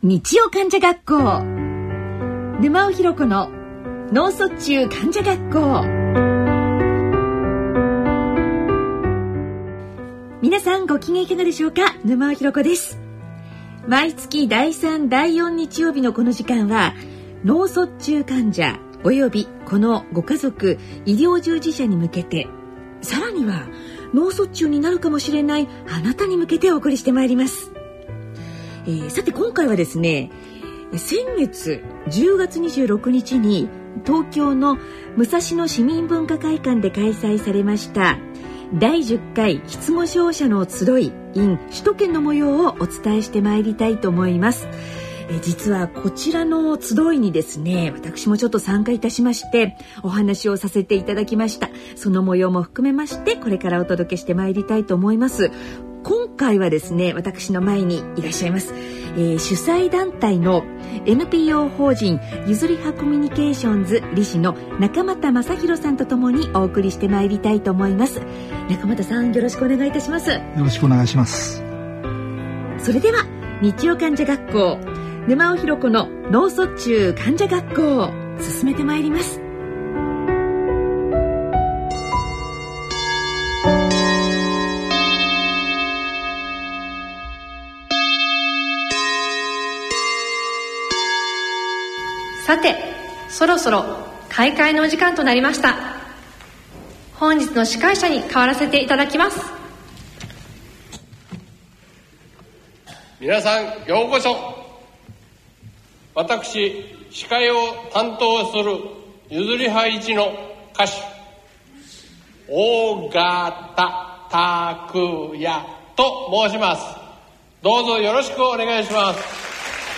日曜患者学校。沼尾ひろ子の脳卒中患者学校。皆さんご機嫌いかがでしょうか？沼尾ひろ子です。毎月第3第4日曜日のこの時間は脳卒中患者およびこのご家族医療従事者に向けてさらには脳卒中になるかもしれないあなたに向けてお送りしてまいります。えー、さて今回はですね先月10月26日に東京の武蔵野市民文化会館で開催されました第10回失語症者の集い in 首都圏の模様をお伝えしてまいりたいと思います。え実はこちらの集いにですね私もちょっと参加いたしましてお話をさせていただきましたその模様も含めましてこれからお届けしてまいりたいと思います今回はですね私の前にいらっしゃいます、えー、主催団体の NPO 法人ゆずりはコミュニケーションズ理事の中俣正弘さんとともにお送りしてまいりたいと思います。中俣さんよろしくお願いいたします。よろしくお願いします。それでは日曜患者学校沼尾ひろ子の脳卒中患者学校進めてまいりますさてそろそろ開会のお時間となりました。本日の司会者に代わらせていただきます。皆さんようこそ。私司会を担当するゆずり派一の歌手大型拓也と申します。どうぞよろしくお願いします。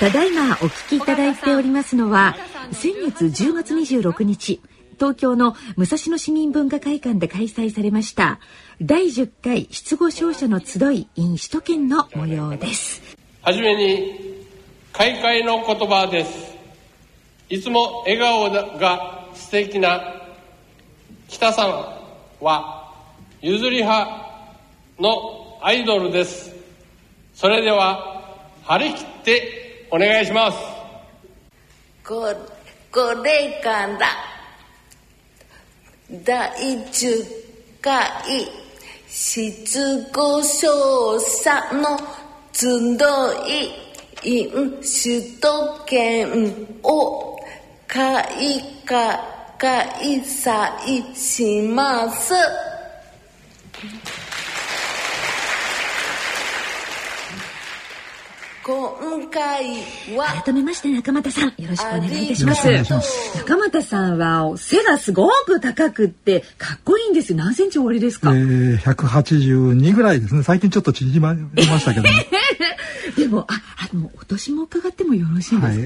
ただいまお聞きいただいておりますのは先月10月26日東京の武蔵野市民文化会館で開催されました第10回失語症者の集い in 首都圏の模様です。はじめに開会の言葉です。いつも笑顔が素敵な北さんは譲り派のアイドルです。それでは張り切ってお願いしますここれから第10回失語症者の集い in 首都圏を開開催します。今回は改めまして中俣さんよろしくお願いいたします。中俣さんは背がすごく高くってかっこいいんですよ。何センチおありですか、えー、182ぐらいですね。最近ちょっと縮まりましたけど、ね、でもああのお年も伺ってもよろしいですか、はいえ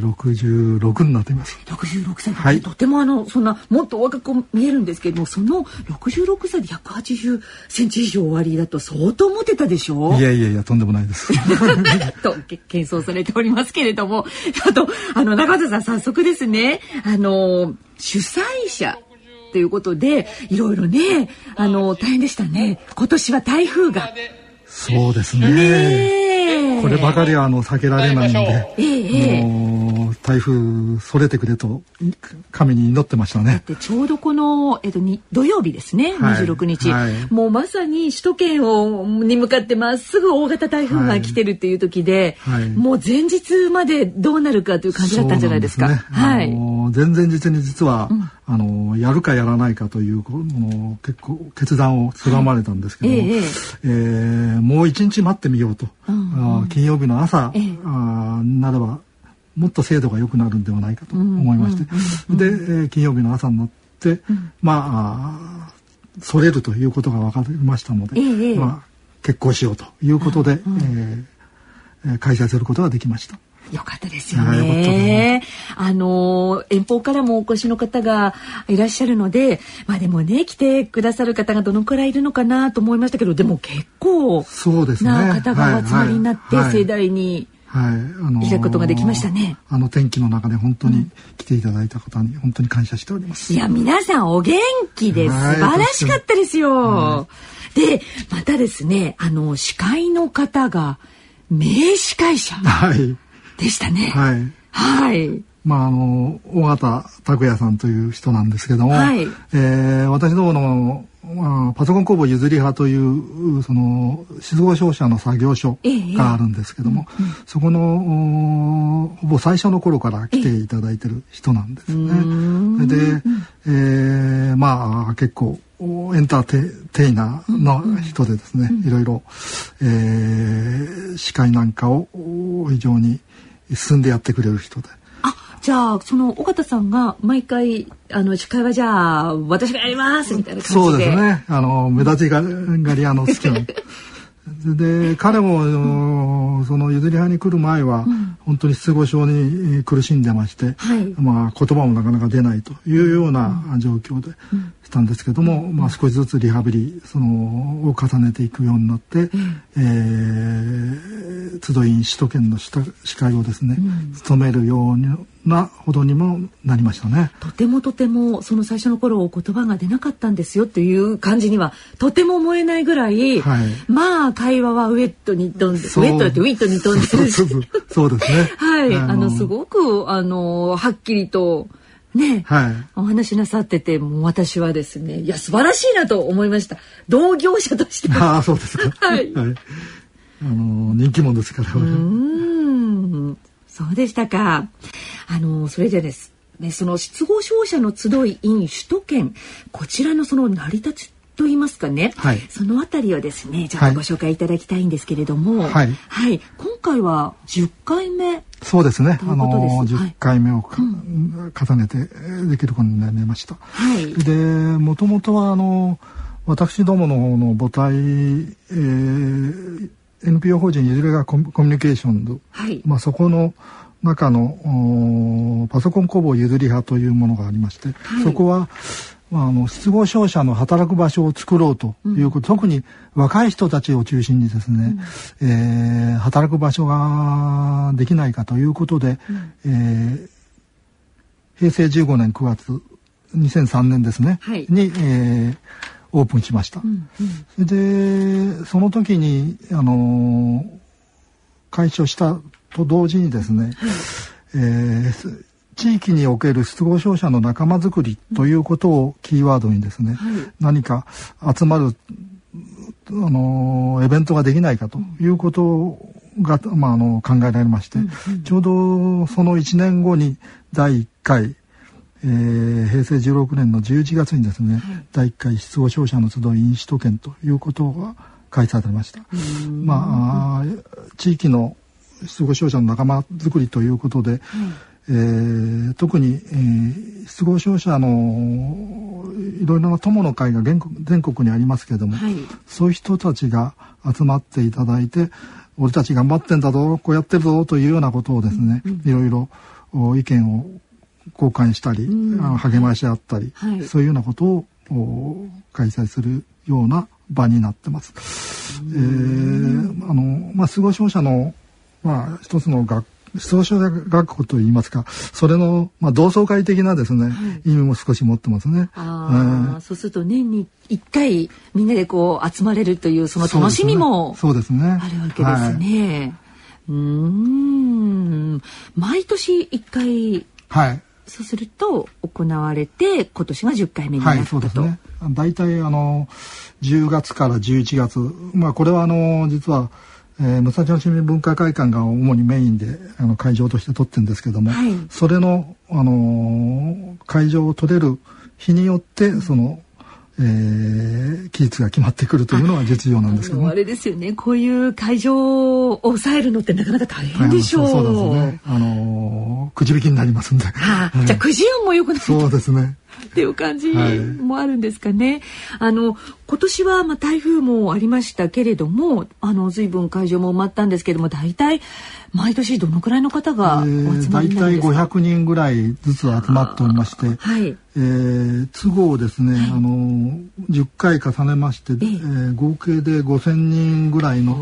ー、66になっています。66歳はい、とてもあのそんなもっと若く見えるんですけどもその66歳で180センチ以上おありだと相当モテたでしょ？いやいやいやとんでもないです。と謙遜されておりますけれども。あとあの中田さん早速ですね。あの主催者ということでいろいろねあの大変でしたね。今年は台風が。そうですね。ねこればかりはあの避けられないんで、ええ、もう台風それてくれと神に祈ってましたね。ちょうどこのえっとに土曜日ですね、二十六日、はい、もうまさに首都圏をに向かってまっすぐ大型台風が来てるっていう時で、はい、もう前日までどうなるかという感じだったんじゃないですか。すね、はい。前々日に実は、うん。あのやるかやらないかというの結構決断を定まれたんですけども、はい、ええ。えー、もう一日待ってみようと、うん。うん、金曜日の朝、ええ、あならばもっと精度が良くなるんではないかと思いまして、で、えー、金曜日の朝になって、うん、まあそれるということが分かりましたので、え、まあ、決行しようということで、うん、えー、開催することができました。よかったですよね。あの遠方からもお越しの方がいらっしゃるので、まあでもね来てくださる方がどのくらいいるのかなと思いましたけど、でも結構な方がお集まりになって盛大に。はい、あのー、開くことができましたね。あの天気の中で本当に来ていただいた方に本当に感謝しております。いや皆さんお元気で素晴らしかったですよ。はい、でまたですねあの司会の方が名司会者はいでしたね。はいはい。まああの尾形拓也さんという人なんですけども、はい。えー私どもの、まあ、パソコン工房譲り派というその失語商社の作業所ええ。があるんですけども、そこのおほぼ最初の頃から来ていただいてる人なんですね。で、えーまあ結構おエンターテテイナーの人でですね、いろいろ、えー司会なんかをお非常に進んでやってくれる人で。あ、じゃあその尾形さんが毎回あの司会はじゃあ私がやりますみたいな感じで。そうです。ね。あの目立ちががり屋の好きな。で彼もその譲り派に来る前は、本当に失語症にえー苦しんでまして、はいまあ言葉もなかなか出ないというような状況でしたんですけども、まあ少しずつリハビリそのを重ねていくようになって、えー、集い首都圏の司司会をですね、務めるようなほどにもなりましたね。とてもとてもその最初の頃言葉が出なかったんですよっていう感じにはとても思えないぐらい、はい。まあ会話はウェットに飛んでウェットだってウィットに飛んでるし。そうですね。はい。あのすごくあのはっきりとね、はい。お話しなさっててもう私はですねいや素晴らしいなと思いました同業者としてああ、そうですか。はいあの、人気者ですから。うーんそうでしたか。あのそれでですねその失語症者の集い in 首都圏こちらのその成り立ちと言いますかね、はい。そのあたりをですねちょっとご紹介いただきたいんですけれども、はい。今回は10回目。そうですね。あの、はい。10回目をか、重ねてえーできることになりました。はい。で、もともとは、あの、私どもの方の母体、えー NPO 法人ゆずれがコミコミュニケーションズ、はい。まあ、そこの中のおパソコン工房ゆずり派というものがありまして、はい。そこは、まあ、あの失語症者の働く場所を作ろうということ、特に若い人たちを中心にですね、えー働く場所ができないかということで、えー平成15年9月2003年ですね、はい。に、えーオープンしました。それでその時にあのー開所したと同時にですね、えーす地域における失語症者の仲間づくりということをキーワードにですね、何か集まるあのイベントができないかということが、まあ、あの考えられまして、ちょうどその1年後に第1回、えー平成16年の11月にですね、第1回失語症者の集い飲酒都県ということが開催されました。まあ地域の失語症者の仲間づくりということで、えー特に、えー失語症者のいろいろな友の会が全国全国にありますけれども、はい。そういう人たちが集まっていただいて俺たち頑張ってんだぞこうやってるぞというようなことをですね、いろいろお意見を交換したり、あの励まし合ったり、はい。そういうようなことをお開催するような場になってます。えーあのまあ失語症者のまあ一つの学失語症者学校といいますかそれの、まあ、同窓会的なですね、意味も少し持ってますね。あーそうすると年に1回みんなでこう集まれるというその楽しみもそうですね。あるわけですね。うーん毎年1回はい。はい。そうすると行われて今年が10回目になはい、ったと。そうですね。大体あの10月から11月、まあこれはあの実は、えー、武蔵野市民文化会館が主にメインであの会場として取ってるんですけども、はいそれのあのー会場を取れる日によってその、えー、期日が決まってくるというのは実情なんですけどね。あれですよねこういう会場を抑えるのってなかなか大変でしょう。そうそうですね。あのーくじ引きになりますんで。はあじゃあくじ運も良くないそうですね。っていう感じはいもあるんですかね。あの今年はまあ台風もありましたけれども、あの随分会場も埋まったんですけども、大体毎年どのくらいの方がおえー集まり大体になるんですか？500人ぐらいずつ集まっておりまして、はい。えー都合ですね、あの10回重ねまして、えー合計で5,000人ぐらいの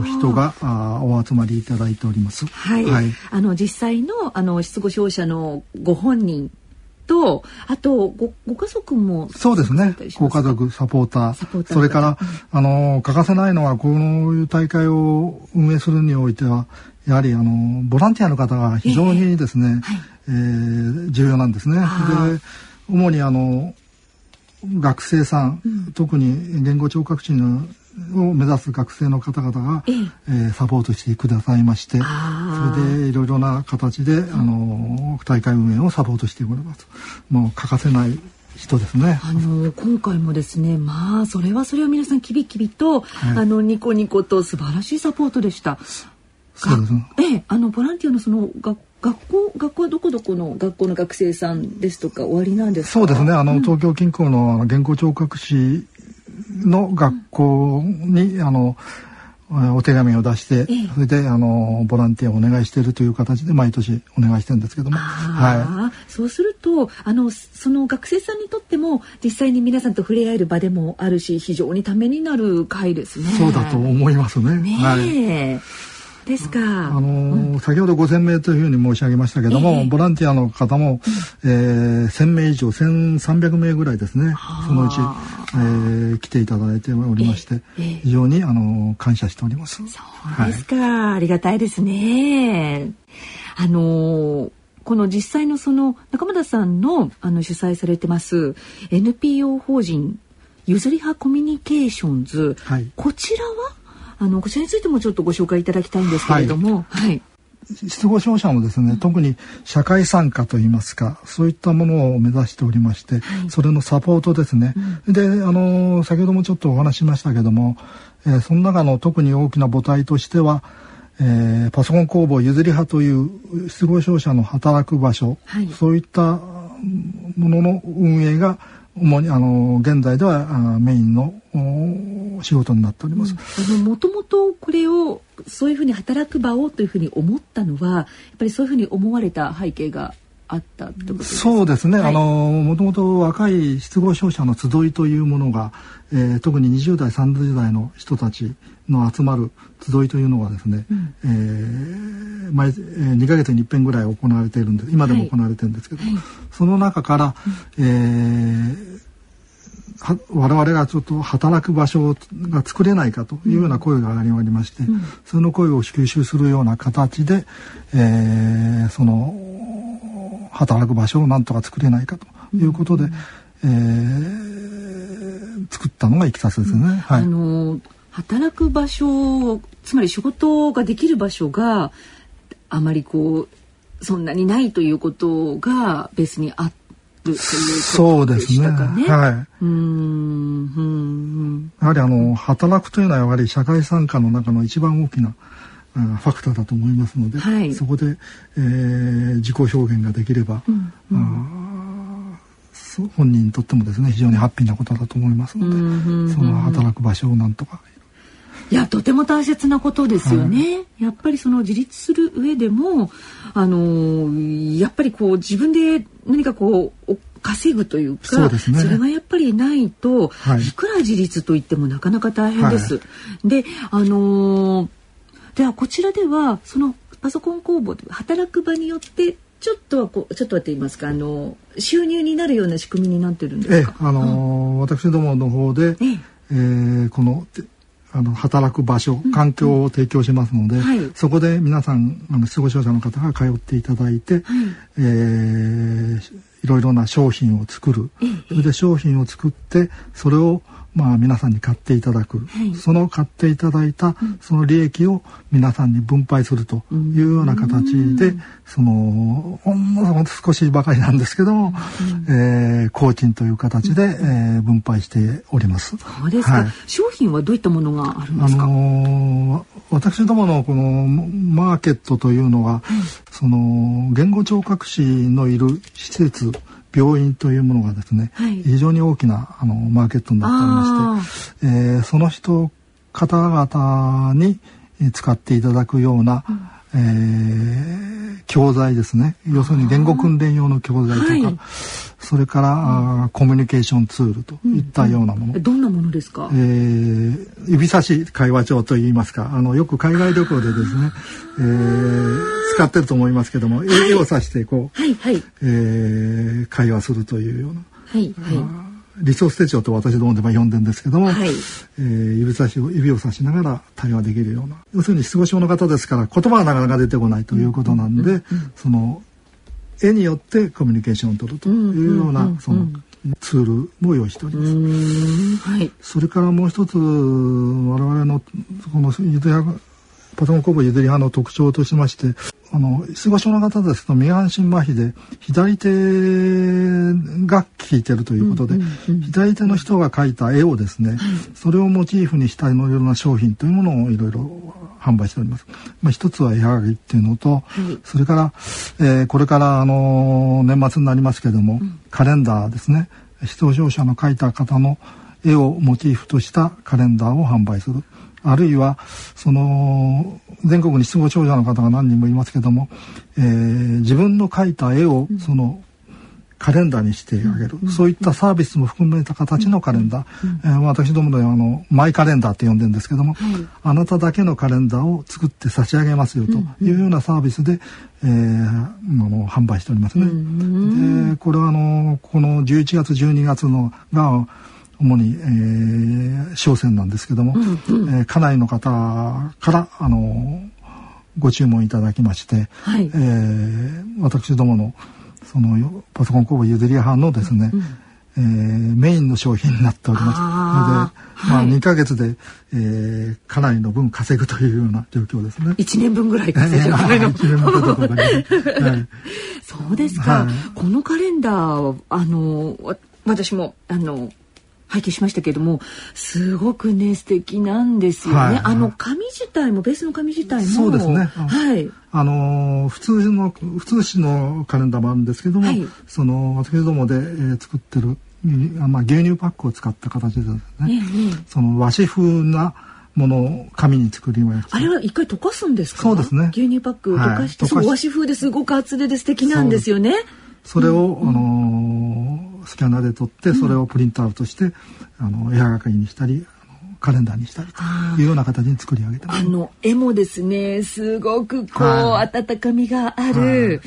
お人があーお集まりいただいております。はい、はいあの実際のあの失語症者のご本人とあとごご家族もそうですね。ご家族サポーター。それから、うん、あの欠かせないのはこういう大会を運営するにおいてはやはりあのボランティアの方が非常にですね、えー、はい。えー、重要なんですね。で主にあの学生さん、うん、特に言語聴覚士のを目指す学生の方々が、ええー、サポートしてくださいましてそれでいろいろな形で、あの大会運営をサポートしておりますもう欠かせない人ですね。あの今回もですね、まあそれはそれは皆さんきびきびと、はい、あのニコニコと素晴らしいサポートでした。そうです、ね。ええ、あのボランティアのその学学校学校はどこどこの学校の学生さんですとか終わりなんですそうですね。あの、うん、東京近郊の原稿聴覚士の学校に、うん、あのお手紙を出して、ええ、それであのボランティアをお願いしているという形で毎年お願いしてるんですけども、はい、そうするとあのその学生さんにとっても実際に皆さんと触れ合える場でもあるし非常にためになる会ですね。そうだと思いますね。ねはいですか。あの先ほど5000名というふうに申し上げましたけども、えー、ボランティアの方も、うん、えー、1000名以上、1300名ぐらいですね、そのうち、えー、来ていただいておりまして、えー、非常に、あのー、感謝しております。そうですか、はい、ありがたいですね。あのーこの実際のその中村さんのあの主催されてます NPO 法人ゆずりはコミュニケーションズ、はい、こちらは？あのこちらについてもちょっとご紹介いただきたいんですけれども、はい、はい。失語症者もですね、うん、特に社会参加といいますかそういったものを目指しておりまして、はい、それのサポートですね、うん、であの先ほどもちょっとお話しましたけども、えー、その中の特に大きな母体としては、えー、パソコン工房ゆずり派という失語症者の働く場所、はい、そういったものの運営が主にあの現在ではあメインの仕事になっております。もともとこれをそういうふうに働く場をというふうに思ったのはやっぱりそういうふうに思われた背景があったってことそうですね、はい、あのもともと若い失語症者の集いというものが、えー、特に20代30代の人たちの集まる集いというのがですね、うん、えー、毎、えー、2か月に一遍ぐらい行われているんです今でも行われてるんですけど、はい。はい、その中から、うん、えー我々がちょっと働く場所が作れないかというような声が上がりまして、うん、その声を吸収するような形で、えー、その働く場所をなんとか作れないかということで、うん、えー、作ったのがいきさつですね。うん、はい、あの働く場所つまり仕事ができる場所があまりこうそんなにないということがベースにあって。というそうですね。はい。うん。やはりあの働くというのはやはり社会参加の中の一番大きなファクターだと思いますので、はい、そこで、えー、自己表現ができれば、うんうん、本人にとってもですね非常にハッピーなことだと思いますので、その働く場所をなんとか。いやとても大切なことですよね、はい、やっぱりその自立する上でもあのやっぱりこう自分で何かこう稼ぐというかそ、ね,、れがやっぱりないと、はい、いくら自立といってもなかなか大変です。はい、であのー、ではこちらではそのパソコン工房で働く場によってちょっとはこうちょっとはって言いますかあの収入になるような仕組みになってるんですか？えあのーうん、私どもの方で、ええ。えー、このあの働く場所環境を提供しますので、うんはい、そこで皆さんあの失語症者の方が通っていただいて、はい、えー、いろいろな商品を作る、それで商品を作ってそれをまあ、皆さんに買っていただく、はい、その買っていただいたその利益を皆さんに分配するというような形で、そのほんの少しばかりなんですけども、うん、えー、工賃という形で、うん、えー、分配しております。そうですか、はい、商品はどういったものがあるんですか？あのー、私どものこのマーケットというのは、はい、その言語聴覚士のいる施設病院というものがですね、はい、非常に大きなあのマーケットになっておりまして、えー、その人方々に使っていただくような、うん。えー、教材ですね。要するに言語訓練用の教材とか、はい、それから、うん、コミュニケーションツールといったようなもの、うんうん、どんなものですか、えー、指差し会話帳といいますか。あのよく海外旅行でですね、えー、使ってると思いますけども、絵を指してこう、はいはい。えー会話するというような。はいは理想手帳と私どもでも呼んでるんですけども、はいえー指差しを指をさしながら対話できるような要するに失語症の方ですから言葉はなかなか出てこないということなんで、その絵によってコミュニケーションを取るというようなそのツールも用意しております。はい。それからもう一つ我々のこのゆずり派パソコン工房ゆずり派の特徴としましてあの失語症の方ですと右半身麻痺で左手が効いてるということで、左手の人が描いた絵をですね、それをモチーフにしたいろいろな商品というものをいろいろ販売しております。まあ、一つは絵はがきっていうのと、それから、えーこれからあの年末になりますけども、カレンダーですね。失語症者の描いた方の絵をモチーフとしたカレンダーを販売する。あるいはその全国に失語症者の方が何人もいますけども、えー自分の描いた絵をそのカレンダーにしてあげる、そういったサービスも含めた形のカレンダー、えー私どもではあのマイカレンダーって呼んでるんですけども、あなただけのカレンダーを作って差し上げますよというようなサービスで、えーあの販売しておりますね。でこれはあのこの11月12月のが主に、えー、商戦なんですけども、えー家内の方からあのご注文いただきまして、はい。えー私どものそのよパソコン工房ゆずり派のですね、えーメインの商品になっております。ので、まあ、はい。2ヶ月で、えーかなりの分稼ぐというような状況ですね。一年分ぐらい稼 いでるぐらいの。はい。そうですか、はい。このカレンダーはあのわ私もあの拝見しましたけれどもすごくね素敵なんですよね、はい。はいあの紙自体もベースの紙自体も。そうですね。はい。あのー普通の普通紙のカレンダーもあるんですけども、はい。その私どもで、えー作ってる、まあ、牛乳パックを使った形でですね、ええええ。その和紙風なものを紙に作りました。あれは一回溶かすんですか？そうですね。牛乳パック。を溶かして、はい和紙風ですごく厚手で素敵なんですよね。それを、あのースキャナーで撮ってそれをプリントアウトして、あの絵はがきにしたりあのカレンダーにしたりというような形に作り上げてます。あの絵もですねすごくこう、は温かみがある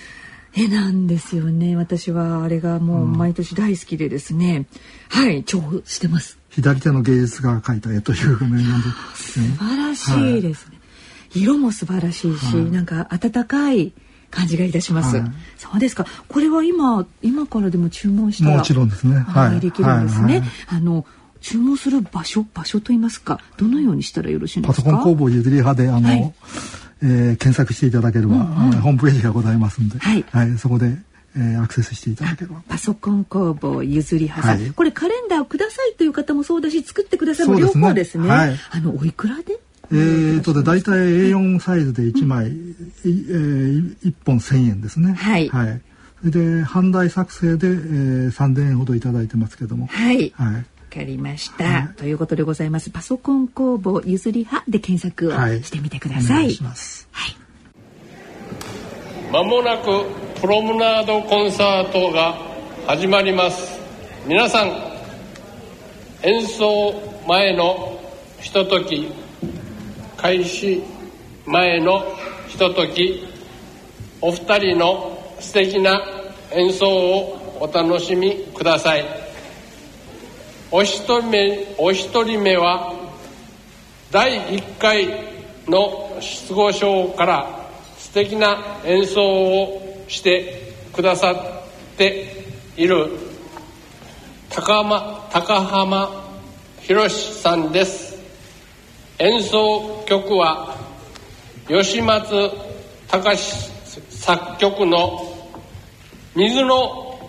絵なんですよね。私はあれがもう毎年大好きでですね、はい重宝してます。左手の芸術家が描いた絵という名なんで。すね素晴らしいですね、色も素晴らしいし、なんか温かい感じがいたします、はい。そうですか。これは今今からでも注文したらもちろんですね。はいはい。できるんですね、はい。はい。あの注文する場所場所と言いますか。どのようにしたらよろしいんでパすか？ソコン工房ゆずり派であの、はい。えー検索していただければ、あのホームページがございますんで、はい。そこで、えーアクセスしていただければ。パソコン工房ゆずり派。さん、はい。これカレンダーをくださいという方もそうだし作ってくださいも両そうですね。方ですね。はい。あのおいくらで？えーとで大体 A4 サイズで1枚、いえー、1本1000円ですね。はい。それで販売作成で、えー、3000円ほどいただいてますけども。はい。はい。わかりました、ということでございます。パソコン工房ゆずり派で検索をはい。してみてくだおさい、願いします。はい。まもなくプロムナードコンサートが始まります。皆さん演奏前のひととき開始前のひとときお二人の素敵な演奏をお楽しみください。お一人目お一人目は第1回の失語症から素敵な演奏をしてくださっている高浜高浜博さんです。演奏曲は吉松隆作曲の「水の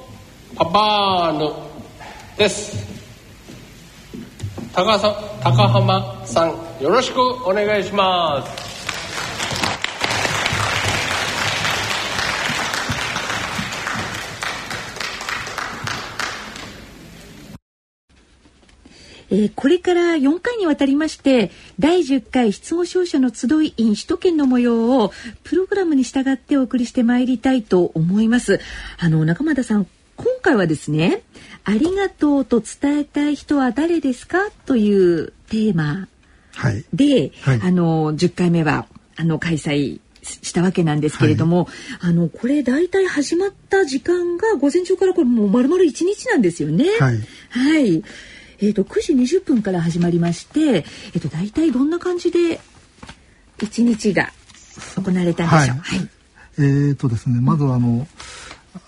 パパーヌ」です。高さ高浜さんよろしくお願いします。えーこれから4回にわたりまして第10回失語症者の集い in 首都圏の模様をプログラムに従ってお送りしてまいりたいと思います。あの中俣さん今回はですねありがとうと伝えたい人は誰ですかというテーマはい。で、はい。あの10回目はあの開催したわけなんですけれども、はい、あのこれ大体始まった時間が午前中からこれもう丸々1日なんですよね。はい、はいえーと、9時20分から始まりまして、えーと、大体どんな感じで1日が行われたんでしょう？はい、はい、えーとですね、まずあの、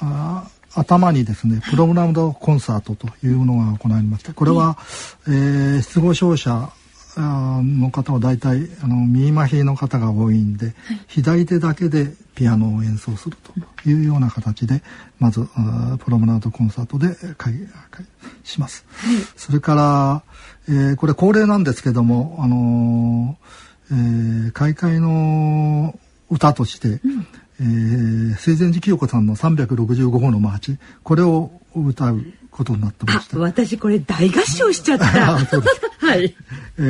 あ頭にですねプログラムドコンサートというのが行われましてこれは、えー、失語症者の方は大体あの右麻痺の方が多いんで、はい、左手だけでピアノを演奏するというような形でまずプロムナードコンサートで開します。はい、それから、えー、これ恒例なんですけども、あのー、えー、開会の歌として、うん。えー、水前寺清子さんの365号のマーチこれを歌うことになってまして私これ大合唱しちゃった。はい、え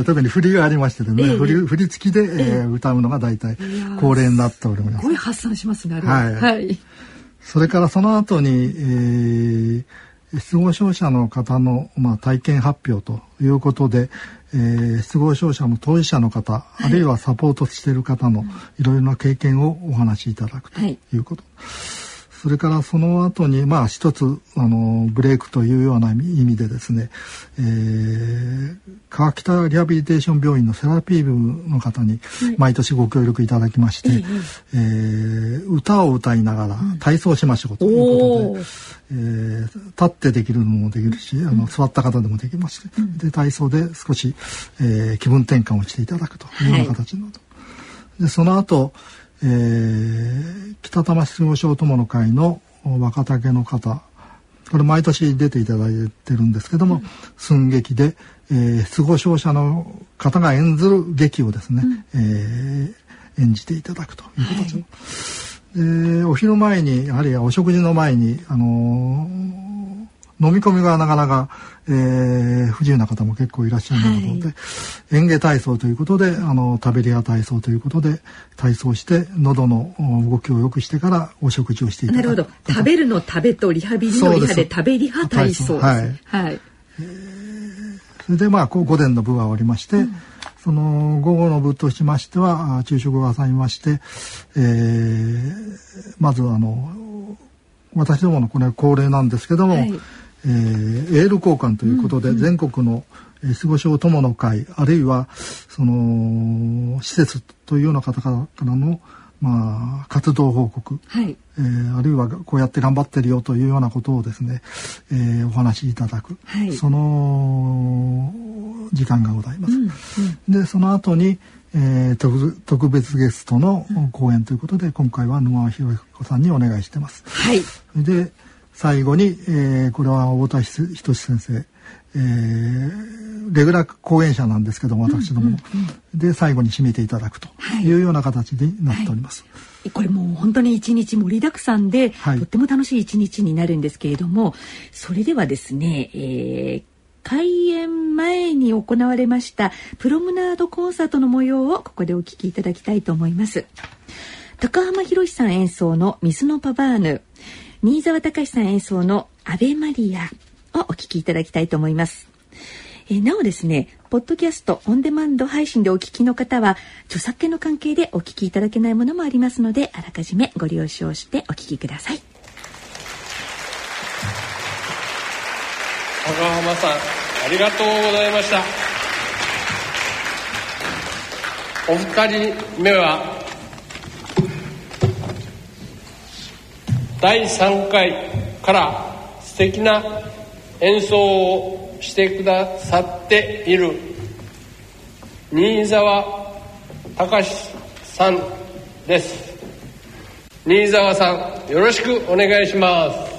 ー、特に振りがありましてね、えー、振り振り付きで、えー、歌うのが大体恒例になっております。すごい発散しますねは。い、はい、それからその後に、えー、失語症者の方の、まあ、体験発表ということで、えー、失語症者の当事者の方、はい、あるいはサポートしている方のいろいろな経験をお話しいただくとい。うこと。はいそれからその後にまあ一つあのブレイクというような意味でですね、えー、川北リハビリテーション病院のセラピー部の方に毎年ご協力いただきまして、はい、えー、歌を歌いながら体操しましょうということで、うん、えー、立ってできるのもできるし、あの座った方でもできまして、うん、で体操で少し、えー、気分転換をしていただくというような形の、はい、でその後えー、北玉失語症友の会の若竹の方。これ毎年出ていただいてるんですけども、うん、寸劇で、えー、失語症者の方が演ずる劇をですね、うん、えー、演じていただくという形で、はい、でお昼前にやはりお食事の前にあのー飲み込みがなかなか、えー、不自由な方も結構いらっしゃるので、はい、園芸体操ということであの食べり屋体操ということで体操して喉の動きを良くしてからお食事をしていただく。なるほど。食べるの食べとリハビリのリハで食べリハ体操。はい、はい、えー、それでまあ午前の部が終わりまして、うん。その午後の部としましては昼食を挟みまして、えー、まずあの私どものこれ恒例なんですけども、はいえー、エール交換ということで、うんうん、全国の失語症友の会あるいはその施設というような方からの、まあ、活動報告、はい、えー、あるいはこうやって頑張ってるよというようなことをですね、えー、お話しいただく、はい、その時間がございます。うんうん、でその後に、えー、特特別ゲストの講演ということで、今回は沼博彦さんにお願いしてます。はい、で最後に、えー、これは太田仁先生、えー、レギュラー講演者なんですけども私ども、で最後に締めていただくとい。うような形になっております。はい。はい、これもう本当に一日盛りだくさんで、はい、とっても楽しい一日になるんですけれどもそれではですね、えー、開演前に行われましたプロムナードコンサートの模様をここでお聞きいただきたいと思います。高浜博さん演奏の水のパバーヌ新沢隆さん演奏のアベマリアをお聴きいただきたいと思います。え、なおですね、ポッドキャストオンデマンド配信でお聞きの方は、著作権の関係でお聞きいただけないものもありますので、あらかじめご了承してお聞きください。高浜さん、ありがとうございました。お二人目は第3回から素敵な演奏をしてくださっている新沢隆さんです。新沢さんよろしくお願いしますです。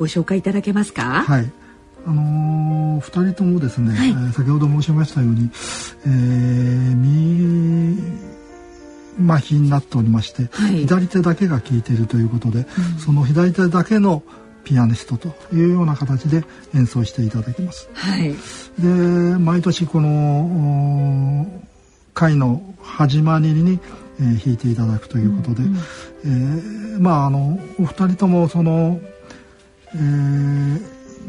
ご紹介いただけますか？はい。あのー、2人ともですね、はい、えー、先ほど申しましたように、えー、右麻痺になっておりまして、はい、左手だけが効いているということで、うん、その左手だけのピアニストというような形で演奏していただきます。はい、で毎年この会の始まりに、えー、弾いていただくということで、うん、えー、まああのお二人ともその、えー、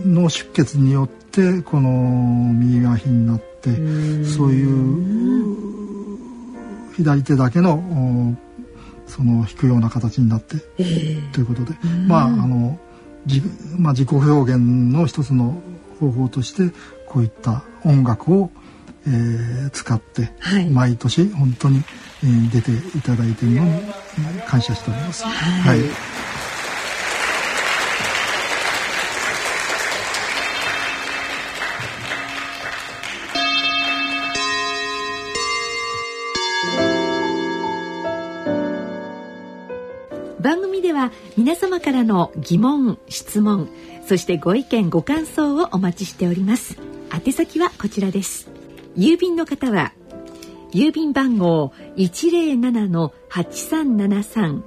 脳出血によってこの右がひになってそういう左手だけのその弾くような形になって、えー、ということで。まああのじ、まあ、自己表現の一つの方法としてこういった音楽を、えー、使って、はい、毎年本当に、えー、出ていただいているのに感謝しております。はい、はい番組では皆様からの疑問質問そしてご意見ご感想をお待ちしております。宛先はこちらです。郵便の方は郵便番号107-8373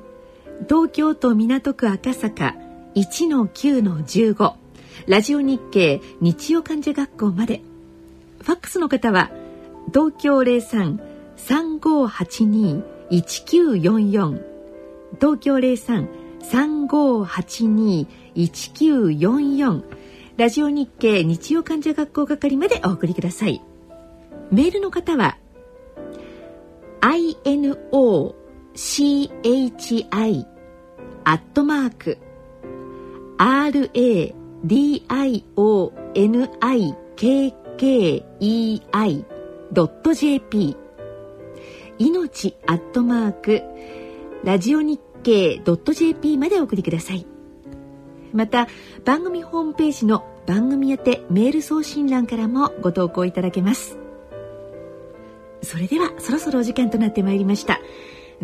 東京都港区赤坂1-9-15ラジオ日経日曜患者学校まで。ファックスの方は東京03-3582-1944東京03 3582-1944ラジオ日経日曜患者学校係までお送りください。メールの方は inochi アットマーク radionikei ドット JP 命アットマークラジオ日 NHK.jp までお送りください。また番組ホームページの番組宛てメール送信欄からもご投稿いただけます。それではそろそろお時間となってまいりました。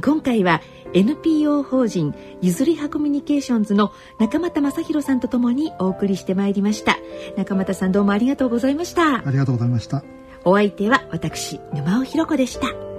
今回は NPO 法人ゆずりはコミュニケーションズの中俣正弘さんとともにお送りしてまいりました。中俣さんどうもありがとうございました。ありがとうございました。お相手は私沼尾ひろ子でした